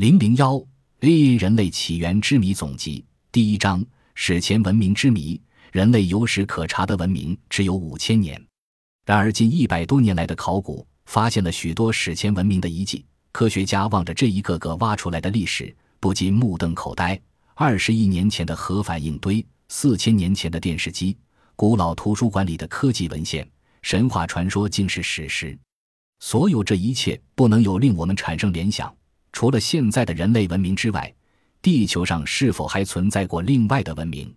零零幺 A 人类起源之谜总集第一章：史前文明之谜。人类有史可查的文明只有五千年，然而近一百多年来的考古发现了许多史前文明的遗迹。科学家望着这一个个挖出来的历史，不禁目瞪口呆。二十亿年前的核反应堆，四千年前的电视机，古老图书馆里的科技文献，神话传说竟是史实。所有这一切不能有令我们产生联想。除了现在的人类文明之外，地球上是否还存在过另外的文明？